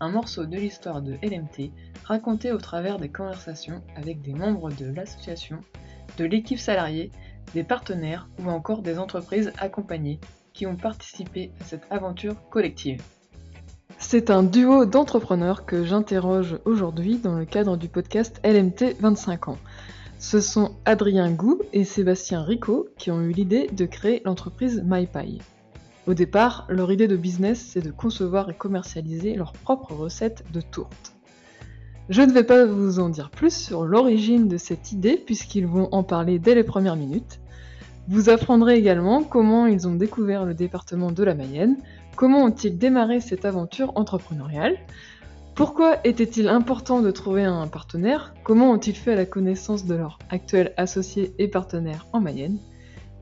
un morceau de l'histoire de LMT raconté au travers des conversations avec des membres de l'association, de l'équipe salariée, des partenaires ou encore des entreprises accompagnées qui ont participé à cette aventure collective. C'est un duo d'entrepreneurs que j'interroge aujourd'hui dans le cadre du podcast LMT 25 ans. Ce sont Adrien Gou et Sébastien Rico qui ont eu l'idée de créer l'entreprise MyPie. Au départ, leur idée de business, c'est de concevoir et commercialiser leurs propres recettes de tourte. Je ne vais pas vous en dire plus sur l'origine de cette idée puisqu'ils vont en parler dès les premières minutes. Vous apprendrez également comment ils ont découvert le département de la Mayenne, comment ont-ils démarré cette aventure entrepreneuriale, pourquoi était-il important de trouver un partenaire, comment ont-ils fait la connaissance de leur actuel associé et partenaire en Mayenne,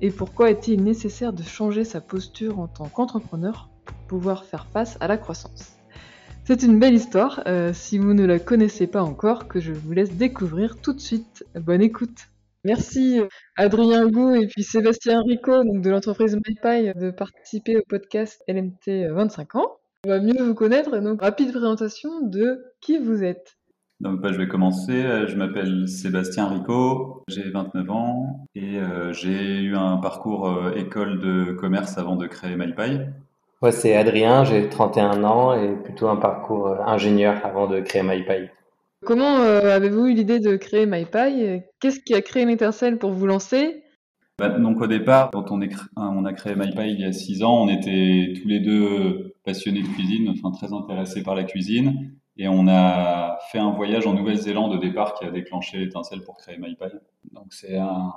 et pourquoi est-il nécessaire de changer sa posture en tant qu'entrepreneur pour pouvoir faire face à la croissance? C'est une belle histoire, euh, si vous ne la connaissez pas encore, que je vous laisse découvrir tout de suite. Bonne écoute Merci Adrien Gou et puis Sébastien Rico donc de l'entreprise MyPie de participer au podcast LMT 25 ans. On va mieux vous connaître, donc rapide présentation de qui vous êtes. Donc, bah, je vais commencer. Euh, je m'appelle Sébastien Rico, j'ai 29 ans et euh, j'ai eu un parcours euh, école de commerce avant de créer MyPie. Moi, c'est Adrien, j'ai 31 ans et plutôt un parcours ingénieur avant de créer MyPie. Comment avez-vous eu l'idée de créer MyPie? Qu'est-ce qui a créé l'étincelle pour vous lancer? Bah, donc au départ, quand on, est, on a créé MyPie il y a 6 ans, on était tous les deux passionnés de cuisine, enfin très intéressés par la cuisine. Et on a fait un voyage en Nouvelle-Zélande au départ qui a déclenché l'étincelle pour créer MyPie. Donc c'est un,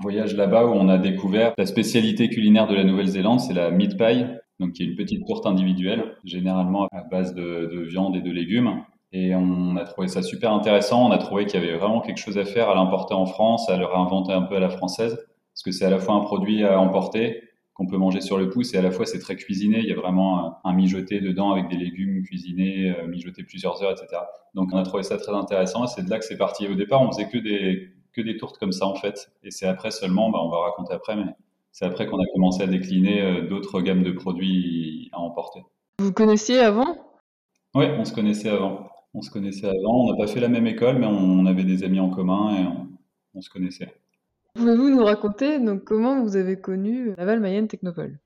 voyage là-bas où on a découvert la spécialité culinaire de la Nouvelle-Zélande, c'est la meat pie, donc qui est une petite tourte individuelle, généralement à base de, de viande et de légumes. Et on a trouvé ça super intéressant. On a trouvé qu'il y avait vraiment quelque chose à faire à l'importer en France, à le réinventer un peu à la française, parce que c'est à la fois un produit à emporter qu'on peut manger sur le pouce et à la fois c'est très cuisiné. Il y a vraiment un, mijoté dedans avec des légumes cuisinés, euh, mijotés plusieurs heures, etc. Donc on a trouvé ça très intéressant et c'est de là que c'est parti. Au départ, on faisait que des que des tourtes comme ça en fait. Et c'est après seulement, bah, on va raconter après, mais c'est après qu'on a commencé à décliner euh, d'autres gammes de produits à emporter. Vous connaissiez avant? Oui, on se connaissait avant. On se connaissait avant. On n'a pas fait la même école, mais on, avait des amis en commun et on se connaissait. Pouvez-vous nous raconter donc comment vous avez connu Laval Mayenne Technopole?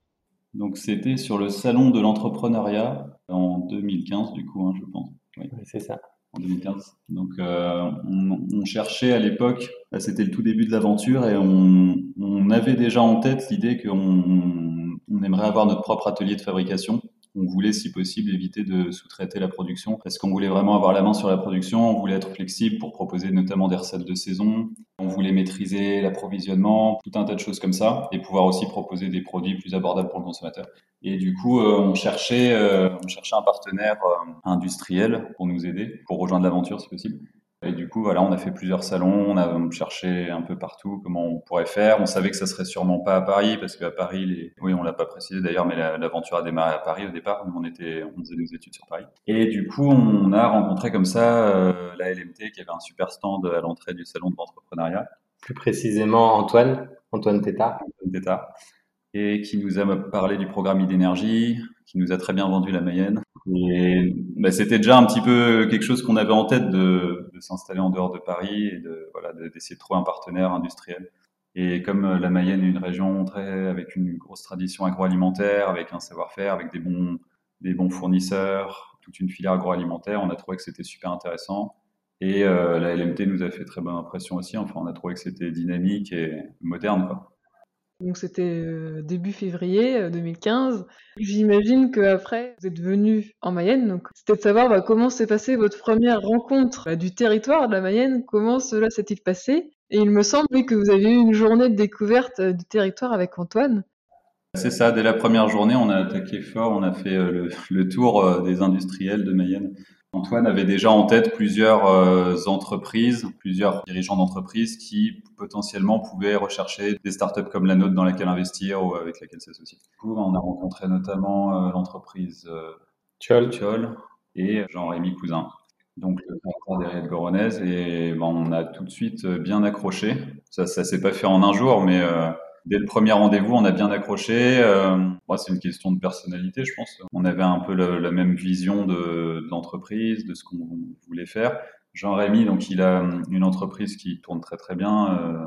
Donc c'était sur le salon de l'entrepreneuriat en 2015 du coup, hein, je pense. Oui, c'est ça. En 2015. Donc euh, on, cherchait à l'époque, c'était le tout début de l'aventure et on, on, avait déjà en tête l'idée qu'on on aimerait avoir notre propre atelier de fabrication on voulait, si possible, éviter de sous-traiter la production parce qu'on voulait vraiment avoir la main sur la production, on voulait être flexible pour proposer notamment des recettes de saison, on voulait maîtriser l'approvisionnement, tout un tas de choses comme ça et pouvoir aussi proposer des produits plus abordables pour le consommateur. Et du coup, euh, on cherchait, euh, on cherchait un partenaire euh, industriel pour nous aider, pour rejoindre l'aventure si possible. Et du coup, voilà, on a fait plusieurs salons, on a cherché un peu partout comment on pourrait faire. On savait que ça serait sûrement pas à Paris, parce qu'à Paris, les... oui, on l'a pas précisé d'ailleurs, mais l'aventure a démarré à Paris au départ. Nous, on était, on faisait nos études sur Paris. Et du coup, on a rencontré comme ça euh, la LMT, qui avait un super stand à l'entrée du salon de l'entrepreneuriat. Plus précisément, Antoine, Antoine Tétard. Antoine Tétard et qui nous a parlé du programme idénergie, qui nous a très bien vendu la Mayenne. Et bah, c'était déjà un petit peu quelque chose qu'on avait en tête de, de s'installer en dehors de Paris et de voilà d'essayer de trouver un partenaire industriel. Et comme euh, la Mayenne est une région très avec une grosse tradition agroalimentaire, avec un savoir-faire, avec des bons des bons fournisseurs, toute une filière agroalimentaire, on a trouvé que c'était super intéressant. Et euh, la LMT nous a fait très bonne impression aussi. Enfin, on a trouvé que c'était dynamique et moderne. Donc c'était euh, début février 2015. Euh, J'imagine qu'après, vous êtes venu en Mayenne. Donc c'était de savoir bah, comment s'est passée votre première rencontre bah, du territoire de la Mayenne. Comment cela s'est-il passé? Et il me semble que vous avez eu une journée de découverte euh, du territoire avec Antoine. C'est ça, dès la première journée, on a attaqué fort, on a fait le, tour des industriels de Mayenne. Antoine avait déjà en tête plusieurs euh, entreprises, plusieurs dirigeants d'entreprises qui potentiellement pouvaient rechercher des startups comme la nôtre dans laquelle investir ou avec laquelle s'associer. Du coup, on a rencontré notamment euh, l'entreprise euh, Tiol et Jean-Rémy Cousin, donc le fondateur des Goronaises. Et ben, on a tout de suite bien accroché. Ça, ça s'est pas fait en un jour, mais dès le premier rendez-vous, on a bien accroché. Euh, c'est une question de personnalité, je pense. On avait un peu la même vision de, l'entreprise, de ce qu'on voulait faire. Jean-Rémy, donc il a une entreprise qui tourne très très bien, euh,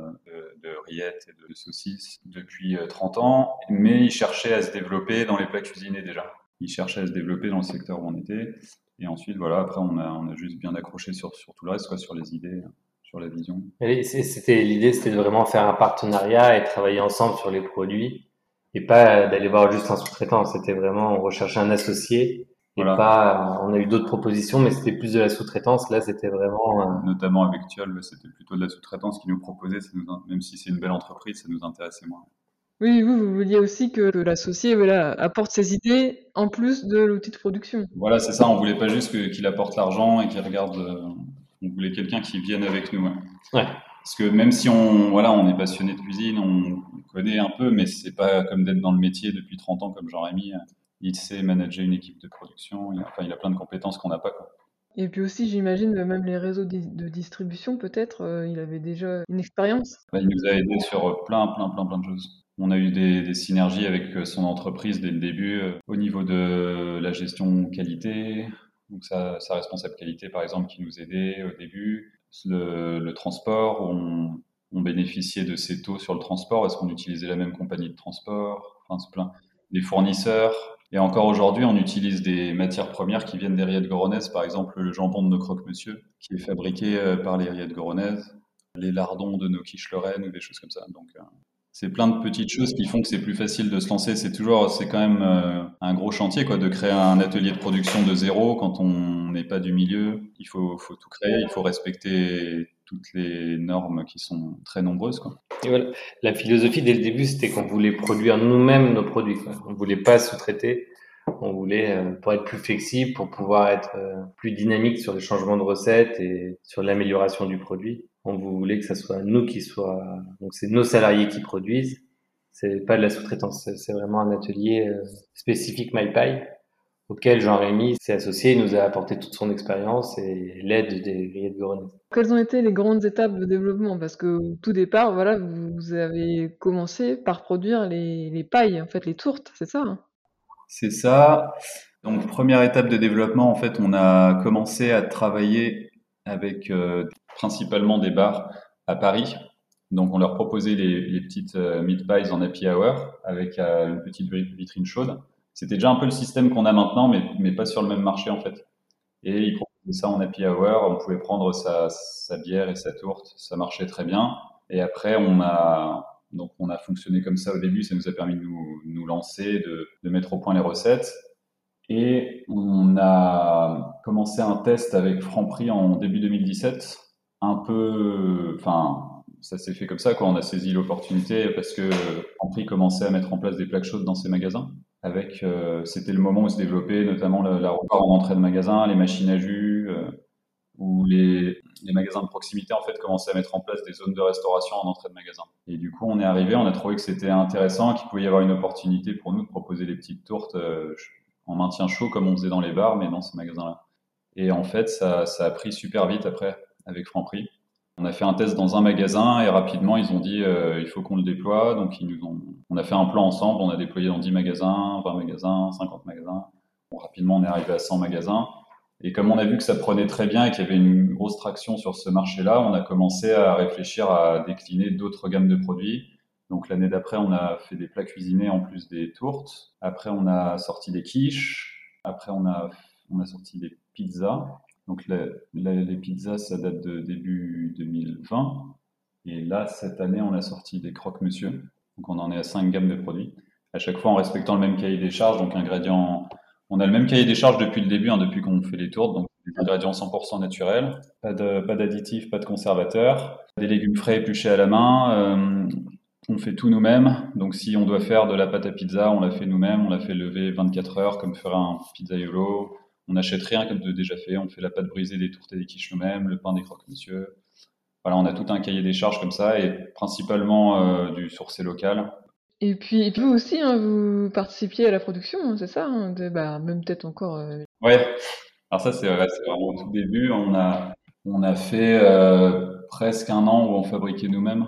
de, rillettes et de saucisses depuis 30 euh, ans, mais il cherchait à se développer dans les plats cuisinés déjà. Il cherchait à se développer dans le secteur où on était. Et ensuite, voilà, après, on a, on a juste bien accroché sur, sur tout le reste, quoi, sur les idées sur la vision. C'était l'idée, c'était de vraiment faire un partenariat et travailler ensemble sur les produits et pas d'aller voir juste un sous-traitant. C'était vraiment on recherchait un associé et pas. On a eu d'autres propositions, mais c'était plus de la sous-traitance. Là, c'était vraiment. Euh, Notamment avec Tual, c'était plutôt de la sous-traitance qui nous proposait. même si c'est une belle entreprise, ça nous intéressait moins. Oui, vous, vous vouliez aussi que, l'associé voilà, apporte ses idées en plus de l'outil de production. Voilà, c'est ça. On voulait pas juste qu'il apporte l'argent et qu'il regarde euh, on voulait quelqu'un qui vienne avec nous. Parce que même si on, voilà, on est passionné de cuisine, on connaît un peu, mais c'est pas comme d'être dans le métier depuis 30 ans comme Jean-Rémy. Il sait manager une équipe de production. Il a, enfin, il a plein de compétences qu'on n'a pas. Quoi. Et puis aussi, j'imagine, même les réseaux de distribution, peut-être, euh, il avait déjà une expérience. Bah, il nous a aidé sur plein, plein, plein, plein de choses. On a eu des, des synergies avec euh, son entreprise dès le début, euh, au niveau de la gestion qualité, donc sa, sa, responsable qualité par exemple qui nous aidait au début, le, transport, on, on, bénéficiait de ces taux sur le transport, est-ce qu'on utilisait la même compagnie de transport, enfin c'est plein, des fournisseurs. Et encore aujourd'hui, on utilise des matières premières qui viennent des rillettes goronaises, par exemple le jambon de nos croque-monsieur, qui est fabriqué euh, par les rillettes goronaises, les lardons de nos quiches lorraines ou des choses comme ça. Donc, euh, c'est plein de petites choses qui font que c'est plus facile de se lancer. C'est toujours, c'est quand même euh, un gros chantier, quoi, de créer un atelier de production de zéro quand on n'est pas du milieu. Il faut, faut tout créer, il faut respecter toutes les normes qui sont très nombreuses. Quoi. Et voilà. La philosophie dès le début, c'était qu'on voulait produire nous-mêmes nos produits. On voulait pas sous-traiter. On voulait, euh, pour être plus flexible, pour pouvoir être euh, plus dynamique sur les changements de recettes et sur l'amélioration du produit on voulait que ce soit nous qui soit donc c'est nos salariés qui produisent c'est pas de la sous-traitance c'est vraiment un atelier euh, spécifique MyPie auquel Jean-Rémy s'est associé et nous a apporté toute son expérience et l'aide des grillets de Goronais. Quelles ont été les grandes étapes de développement? Parce que tout départ, voilà, vous avez commencé par produire les, pailles, en fait, les tourtes, c'est ça hein? C'est ça. Donc, première étape de développement, en fait, on a commencé à travailler avec euh, principalement des bars à Paris. Donc, on leur proposait les, petites euh, meat pies en happy hour avec euh, une petite vitrine chaude. C'était déjà un peu le système qu'on a maintenant, mais, mais pas sur le même marché en fait. Et ils proposaient ça en happy hour. On pouvait prendre sa, sa bière et sa tourte. Ça marchait très bien. Et après, on a, donc on a fonctionné comme ça au début. Ça nous a permis de nous, nous lancer, de, de mettre au point les recettes. Et on a commencé un test avec Franprix en début 2017 un peu, enfin, ça s'est fait comme ça, quoi. On a saisi l'opportunité parce que Franprix commençait à mettre en place des plaques chaudes dans ses magasins. Avec, euh, c'était le moment où se développait notamment la, repas en entrée de magasin, les machines à jus, euh, où les, les, magasins de proximité en fait commençaient à mettre en place des zones de restauration en entrée de magasin. Et du coup, on est arrivé, on a trouvé que c'était intéressant, qu'il pouvait y avoir une opportunité pour nous de proposer des petites tourtes euh, en maintien chaud comme on faisait dans les bars, mais dans ces magasins-là. Et en fait, ça, ça a pris super vite après avec Franprix. On a fait un test dans un magasin et rapidement ils ont dit euh, il faut qu'on le déploie. Donc ils nous ont, on a fait un plan ensemble, on a déployé dans 10 magasins, 20 magasins, 50 magasins. Bon, rapidement on est arrivé à 100 magasins. Et comme on a vu que ça prenait très bien et qu'il y avait une grosse traction sur ce marché-là, on a commencé à réfléchir à décliner d'autres gammes de produits. Donc l'année d'après, on a fait des plats cuisinés en plus des tourtes. Après, on a sorti des quiches. Après, on a, on a sorti des pizzas. Donc les pizzas, ça date de début 2020. Et là, cette année, on a sorti des croque-monsieur. Donc on en est à cinq gammes de produits. À chaque fois en respectant le même cahier des charges. Donc ingrédients, on a le même cahier des charges depuis le début, hein, depuis qu'on fait les tours. Donc des ingrédients 100% naturels, pas d'additifs, pas, pas de conservateurs, des légumes frais épluchés à la main. Euh, on fait tout nous-mêmes. Donc si on doit faire de la pâte à pizza, on la fait nous-mêmes. On la fait lever 24 heures comme ferait un pizzaiolo on n'achète rien comme de déjà fait. On fait la pâte brisée des tourtes et des quiches nous-mêmes, le pain des croque-monsieur. Voilà, on a tout un cahier des charges comme ça et principalement euh, du sourcé local. Et puis, et puis vous aussi, hein, vous participiez à la production, hein, c'est ça hein, de, bah, Même peut-être encore. Euh... Ouais. Alors ça, c'est vrai, c'est vraiment au tout début. On a, on a fait euh, presque un an où on fabriquait nous-mêmes.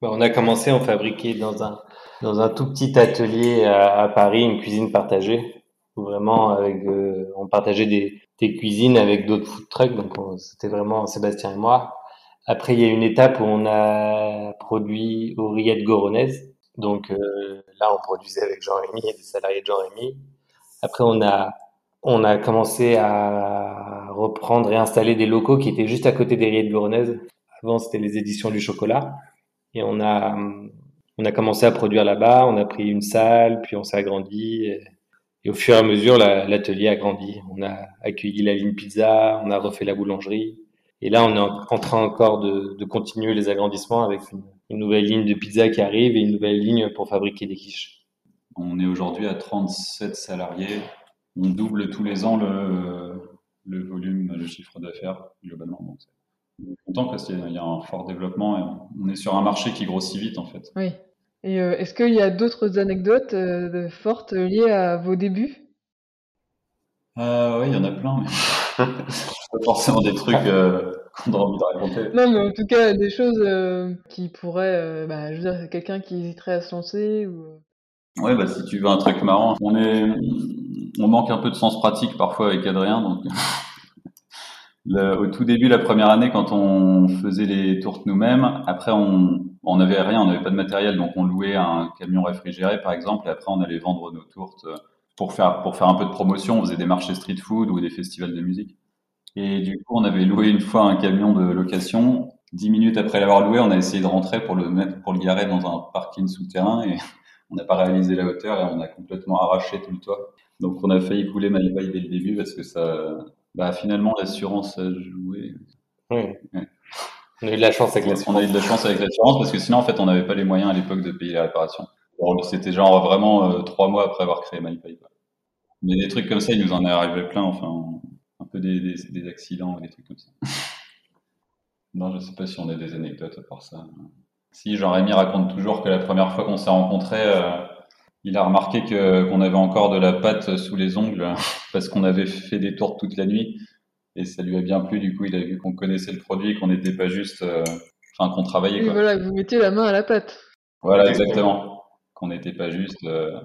Bah, on a commencé, on fabriquait dans un dans un tout petit atelier à, à Paris, une cuisine partagée, où vraiment avec, euh, on partageait des, des cuisines avec d'autres food trucks. Donc c'était vraiment Sébastien et moi. Après, il y a une étape où on a produit aux rillettes Goronaises. Donc euh, là, on produisait avec Jean-Rémy et des salariés de Jean-Rémy. Après, on a on a commencé à reprendre et installer des locaux qui étaient juste à côté des rillettes Goronaises. Avant, c'était les éditions du chocolat. Et on a on a commencé à produire là-bas. On a pris une salle, puis on s'est agrandi. Et, au fur et à mesure, l'atelier a grandi. On a accueilli la ligne pizza, on a refait la boulangerie. Et là, on est en train encore de, continuer les agrandissements avec une, nouvelle ligne de pizza qui arrive et une nouvelle ligne pour fabriquer des quiches. On est aujourd'hui à 37 salariés. On double tous les ans le, le volume, le chiffre d'affaires globalement. On est content parce qu'il y a un fort développement et on est sur un marché qui grossit vite en fait. Oui. Et euh, est-ce qu'il y a d'autres anecdotes euh, fortes liées à vos débuts? Euh, Oui, il y en a plein. Mais... pas forcément des trucs qu'on a envie de raconter. Non, mais en tout cas, des choses qui pourraient. bah, je veux dire, quelqu'un qui hésiterait à se lancer ou. Ouais, bah si tu veux un truc marrant, on est, on manque un peu de sens pratique parfois avec Adrien, donc. Le, au tout début, la première année, quand on faisait les tourtes nous-mêmes, après on on n'avait rien, on n'avait pas de matériel, donc on louait un camion réfrigéré par exemple, et après on allait vendre nos tourtes pour faire pour faire un peu de promotion. On faisait des marchés street food ou des festivals de musique. Et du coup, on avait loué une fois un camion de location. Dix minutes après l'avoir loué, on a essayé de rentrer pour le mettre pour le garer dans un parking souterrain et on n'a pas réalisé la hauteur et on a complètement arraché tout le toit. Donc on a failli couler Malbaï dès le début parce que ça, bah finalement l'assurance a joué. Oui. Ouais. On a eu de la chance avec l'assurance. On a eu de la chance avec l'assurance parce que sinon, en fait, on n'avait pas les moyens à l'époque de payer les réparations. C'était genre vraiment euh, trois mois après avoir créé MyPay. Mais des trucs comme ça, il nous en est arrivé plein, enfin, un peu des, des, des accidents et des trucs comme ça. non, je sais pas si on a des anecdotes à part ça. Si, Jean-Rémy raconte toujours que la première fois qu'on s'est rencontrés, euh, il a remarqué que qu'on avait encore de la pâte sous les ongles parce qu'on avait fait des tours toute la nuit et ça lui a bien plu. Du coup, il a vu qu'on connaissait le produit, qu'on n'était pas juste, euh, enfin, qu'on travaillait. Voilà, vous mettiez la main à la pâte. Voilà, exactement. Qu'on n'était pas juste euh,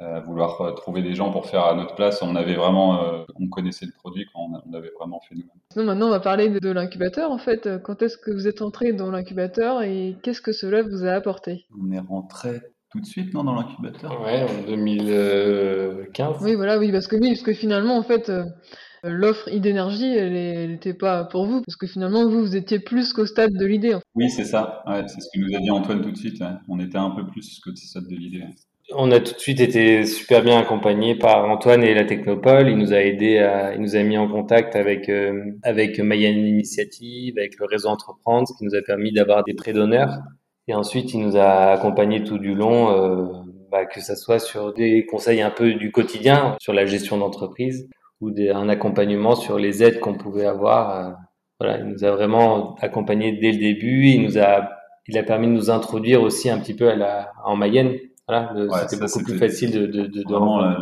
à vouloir trouver des gens pour faire à notre place. On avait vraiment, euh, on connaissait le produit quand on, avait vraiment fait nous-mêmes. Maintenant, on va parler de, de l'incubateur. En fait, quand est-ce que vous êtes entré dans l'incubateur et qu'est-ce que cela vous a apporté? On est rentré tout de suite, non, dans l'incubateur Ouais, en 2015. Oui, voilà, oui, parce que oui, parce que finalement, en fait, euh, l'offre d'énergie, elle n'était pas pour vous, parce que finalement, vous, vous étiez plus qu'au stade de l'idée. En fait. Oui, c'est ça. Ouais, c'est ce que nous a dit Antoine tout de suite. Ouais. On était un peu plus qu'au stade de l'idée. On a tout de suite été super bien accompagné par Antoine et la Technopole. Il nous a aidé, à, il nous a mis en contact avec euh, avec Mayenne Initiative, avec le réseau Entreprendre, ce qui nous a permis d'avoir des prêts d'honneur. Et ensuite, il nous a accompagnés tout du long, euh, bah, que ça soit sur des conseils un peu du quotidien, sur la gestion d'entreprise, ou des, un accompagnement sur les aides qu'on pouvait avoir. Euh, voilà, il nous a vraiment accompagnés dès le début. Il nous a, il a permis de nous introduire aussi un petit peu à la, en Mayenne. Voilà, Ouais, c'était beaucoup plus facile de, de, de, de Vraiment, la-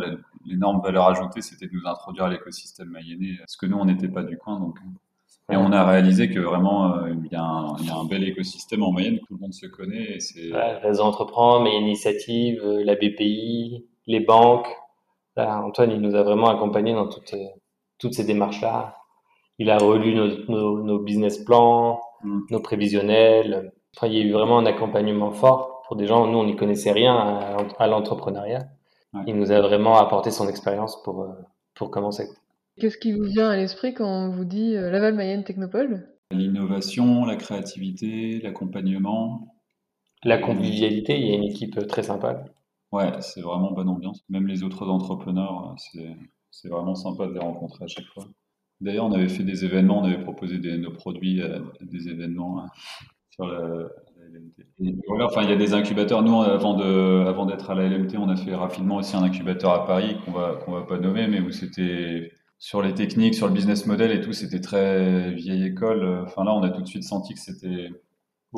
l'énorme valeur ajoutée, c'était de nous introduire à l'écosystème mayennais, parce que nous, on n'était pas du coin. Donc... Et Ouais. on a réalisé que vraiment, euh, il y, a un- il y a un bel écosystème en Mayenne, tout le monde se connaît. Et. Voilà, réseau entreprendre, mais initiative, euh, la BPI, les banques. Là, Antoine, il nous a vraiment accompagnés dans toutes, euh, toutes ces démarches-là. Il a relu nos, nos, nos business plans, Mm. nos prévisionnels. Enfin, il y a eu vraiment un accompagnement fort pour des gens. Nous, on n'y connaissait rien à, à l'entrepreneuriat. Ouais. Il nous a vraiment apporté son expérience pour, pour commencer. Qu'est-ce qui vous vient à l'esprit quand on vous dit euh, Laval Mayenne Technopole? L'innovation, la créativité, l'accompagnement. La convivialité, il y a une équipe euh, très sympa. Ouais, c'est vraiment bonne ambiance. Même les autres entrepreneurs, euh, c'est, c'est vraiment sympa de les rencontrer à chaque fois. D'ailleurs, on avait fait des événements, on avait proposé des, nos produits à des événements sur la, la LMT. Et voilà, enfin, il y a des incubateurs. Nous, avant, de, avant d'être à la LMT, on a fait rapidement aussi un incubateur à Paris qu'on va, qu'on va pas nommer, mais où c'était sur les techniques, sur le business model et tout, c'était très vieille école. Enfin là, on a tout de suite senti que c'était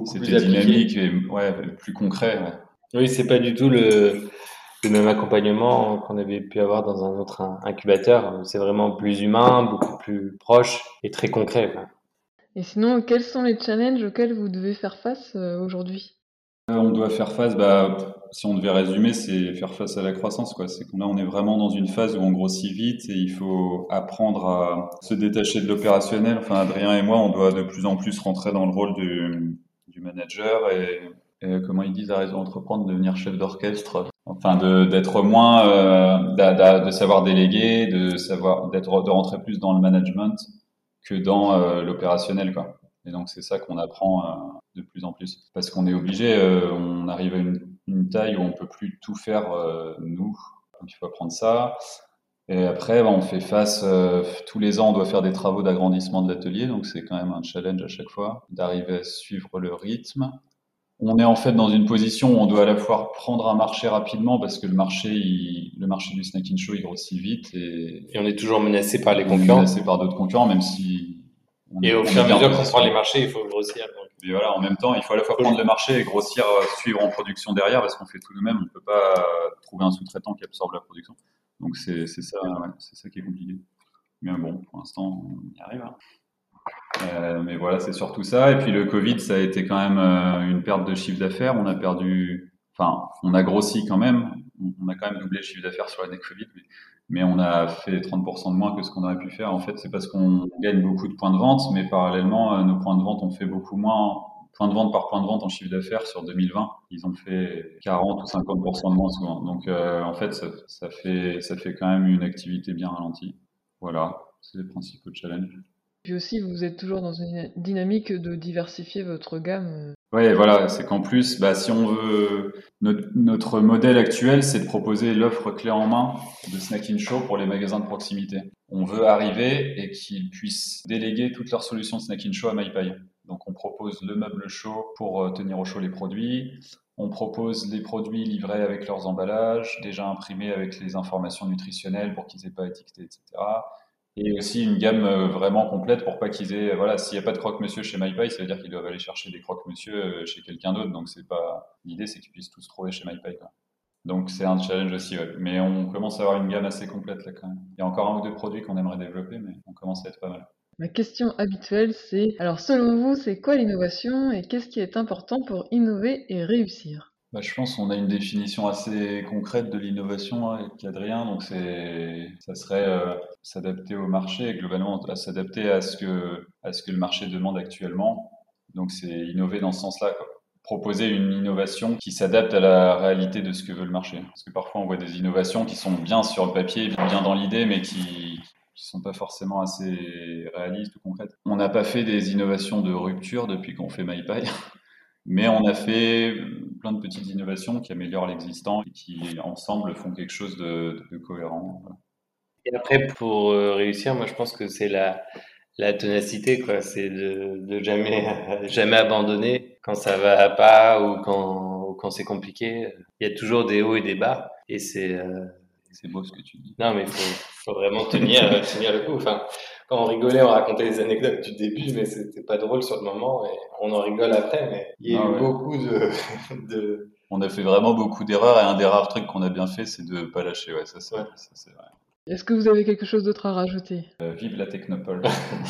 c'était dynamique et ouais, plus concret. Oui, c'est pas du tout le, le même accompagnement qu'on avait pu avoir dans un autre incubateur. C'est vraiment plus humain, beaucoup plus proche et très concret. Et sinon, quels sont les challenges auxquels vous devez faire face euh, aujourd'hui? On doit faire face, bah, si on devait résumer, c'est faire face à la croissance. C'est qu'on on est vraiment dans une phase où on grossit vite et il faut apprendre à se détacher de l'opérationnel. Enfin, Adrien et moi, on doit de plus en plus rentrer dans le rôle du, du manager et, comment ils disent à Réseau Entreprendre, devenir chef d'orchestre. Enfin, d'être moins, euh, de savoir déléguer, de savoir, d'être, de rentrer plus dans le management que dans euh, l'opérationnel. Et donc c'est ça qu'on apprend euh, de plus en plus, parce qu'on est obligé, euh, on arrive à une, une, taille où on peut plus tout faire nous. Donc il faut apprendre ça. Et après, bah, on fait face, tous les ans, on doit faire des travaux d'agrandissement de l'atelier, donc c'est quand même un challenge à chaque fois, d'arriver à suivre le rythme. On est en fait dans une position où on doit à la fois prendre un marché rapidement parce que le marché, le marché du snacking show, il grossit vite et, et on est toujours menacé par les concurrents. Menacé par d'autres concurrents, même si. Et au fur et à mesure qu'on prend les marchés, il faut grossir. Et voilà, en même temps, il faut à la fois prendre le marché et grossir, euh, suivre en production derrière parce qu'on fait tout même. On ne peut pas trouver un sous-traitant qui absorbe la production. Donc c'est ça, ouais, c'est ça qui est compliqué. Mais bon, pour l'instant, on y arrive. Hein. Euh, mais voilà, c'est surtout ça. Et puis le Covid, ça a été quand même euh, une perte de chiffre d'affaires. On a perdu, enfin, on a grossi quand même. On a quand même doublé le chiffre d'affaires sur l'année Covid, mais, on a fait 30% de moins que ce qu'on aurait pu faire. En fait, c'est parce qu'on gagne beaucoup de points de vente, mais parallèlement, euh, nos points de vente ont fait beaucoup moins. Point de vente par point de vente en chiffre d'affaires sur 2020, ils ont fait 40 ou 50% de moins souvent. Donc, en fait, ça, ça, fait, ça fait quand même une activité bien ralentie. Voilà, c'est les principaux challenges. Puis aussi, vous êtes toujours dans une dynamique de diversifier votre gamme. Oui, voilà, c'est qu'en plus, bah, si on veut, notre, modèle actuel, c'est de proposer l'offre clé en main de Snack in Show pour les magasins de proximité. On veut arriver et qu'ils puissent déléguer toutes leurs solutions Snack in Show à MyPie. Donc, on propose le meuble chaud pour euh, tenir au chaud les produits. On propose les produits livrés avec leurs emballages, déjà imprimés avec les informations nutritionnelles pour qu'ils aient pas étiqueté, etc et aussi une gamme euh, vraiment complète pour pas qu'ils aient voilà s'il n'y a pas de croque-monsieur chez MyPie ça veut dire qu'ils doivent aller chercher des croque-monsieur euh, chez quelqu'un d'autre. Donc c'est pas l'idée c'est qu'ils puissent tous trouver chez MyPie donc c'est un challenge aussi mais on commence à avoir une gamme assez complète là quand même. Il y a encore un ou deux produits qu'on aimerait développer mais on commence à être pas mal. Ma question habituelle, c'est alors selon vous, c'est quoi l'innovation et qu'est-ce qui est important pour innover et réussir? Bah, je pense qu'on a une définition assez concrète de l'innovation hein, avec Adrien. Donc, ça serait euh, s'adapter au marché et globalement s'adapter à ce que à ce que le marché demande actuellement. Donc, c'est innover dans ce sens-là. Proposer une innovation qui s'adapte à la réalité de ce que veut le marché. Parce que parfois, on voit des innovations qui sont bien sur le papier, bien dans l'idée, mais qui qui sont pas forcément assez réalistes ou concrètes. On n'a pas fait des innovations de rupture depuis qu'on fait MyPie. Mais on a fait plein de petites innovations qui améliorent l'existant et qui, ensemble, font quelque chose de, cohérent. Et après, pour euh, réussir, moi, je pense que c'est la, la ténacité, quoi. C'est de, de, jamais, jamais abandonner quand ça va pas ou quand, quand c'est compliqué. Il y a toujours des hauts et des bas. Et c'est, euh, c'est beau ce que tu dis. Non, mais il faut, faut, vraiment tenir, tenir le coup. Enfin, quand on rigolait, on racontait les anecdotes du début, mais c'était pas drôle sur le moment et on en rigole après. Mais il y a eu ah beaucoup de, de, On a fait vraiment beaucoup d'erreurs et un des rares trucs qu'on a bien fait, c'est de pas lâcher. Ouais, ça, c'est vrai. Est-ce que vous avez quelque chose d'autre à rajouter? Euh, Vive la Technopole.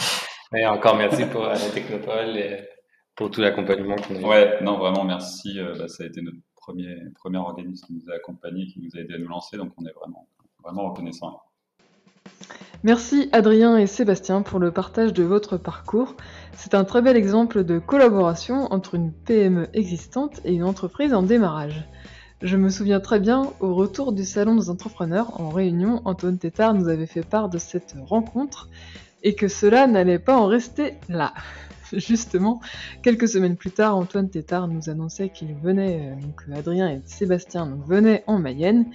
et encore merci pour la Technopole et pour tout l'accompagnement qu'on a eu. Ouais, non, vraiment merci. Euh, bah, ça a été notre premier, premier organisme qui nous a accompagnés, qui nous a aidé à nous lancer, donc on est vraiment, vraiment reconnaissant. Merci Adrien et Sébastien pour le partage de votre parcours. C'est un très bel exemple de collaboration entre une PME existante et une entreprise en démarrage. Je me souviens très bien, au retour du Salon des entrepreneurs en réunion, Antoine Tétard nous avait fait part de cette rencontre et que cela n'allait pas en rester là. Justement, quelques semaines plus tard, Antoine Tétard nous annonçait qu'il venait, euh, donc Adrien et Sébastien venaient en Mayenne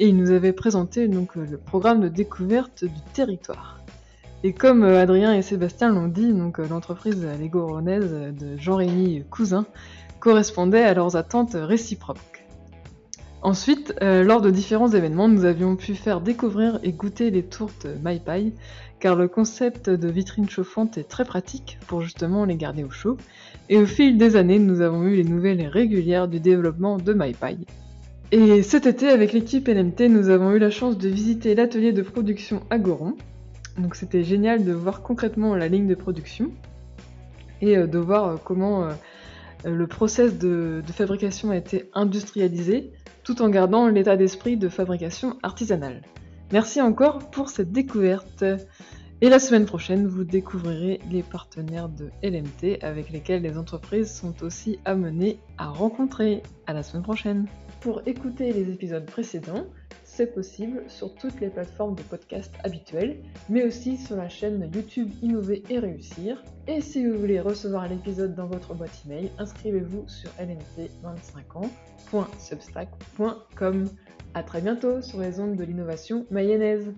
et il nous avait présenté donc euh, le programme de découverte du territoire. Et comme euh, Adrien et Sébastien l'ont dit, donc euh, l'entreprise Lego de Jean-Rémy Cousin correspondait à leurs attentes réciproques. Ensuite, lors de différents événements, nous avions pu faire découvrir et goûter les tourtes MyPie, car le concept de vitrine chauffante est très pratique pour justement les garder au chaud. Et au fil des années, nous avons eu les nouvelles régulières du développement de MyPie. Et cet été, avec l'équipe LMT, nous avons eu la chance de visiter l'atelier de production à Goron. Donc c'était génial de voir concrètement la ligne de production et euh, de voir euh, comment le process de fabrication a été industrialisé tout en gardant l'état d'esprit de fabrication artisanale. Merci encore pour cette découverte. Et la semaine prochaine, vous découvrirez les partenaires de LMT avec lesquels les entreprises sont aussi amenées à rencontrer. À la semaine prochaine. Pour écouter les épisodes précédents, c'est possible sur toutes les plateformes de podcast habituelles, mais aussi sur la chaîne YouTube Innover et Réussir. Et si vous voulez recevoir l'épisode dans votre boîte email, inscrivez-vous sur lmt25ans.substack.com. A très bientôt sur les ondes de l'innovation mayonnaise.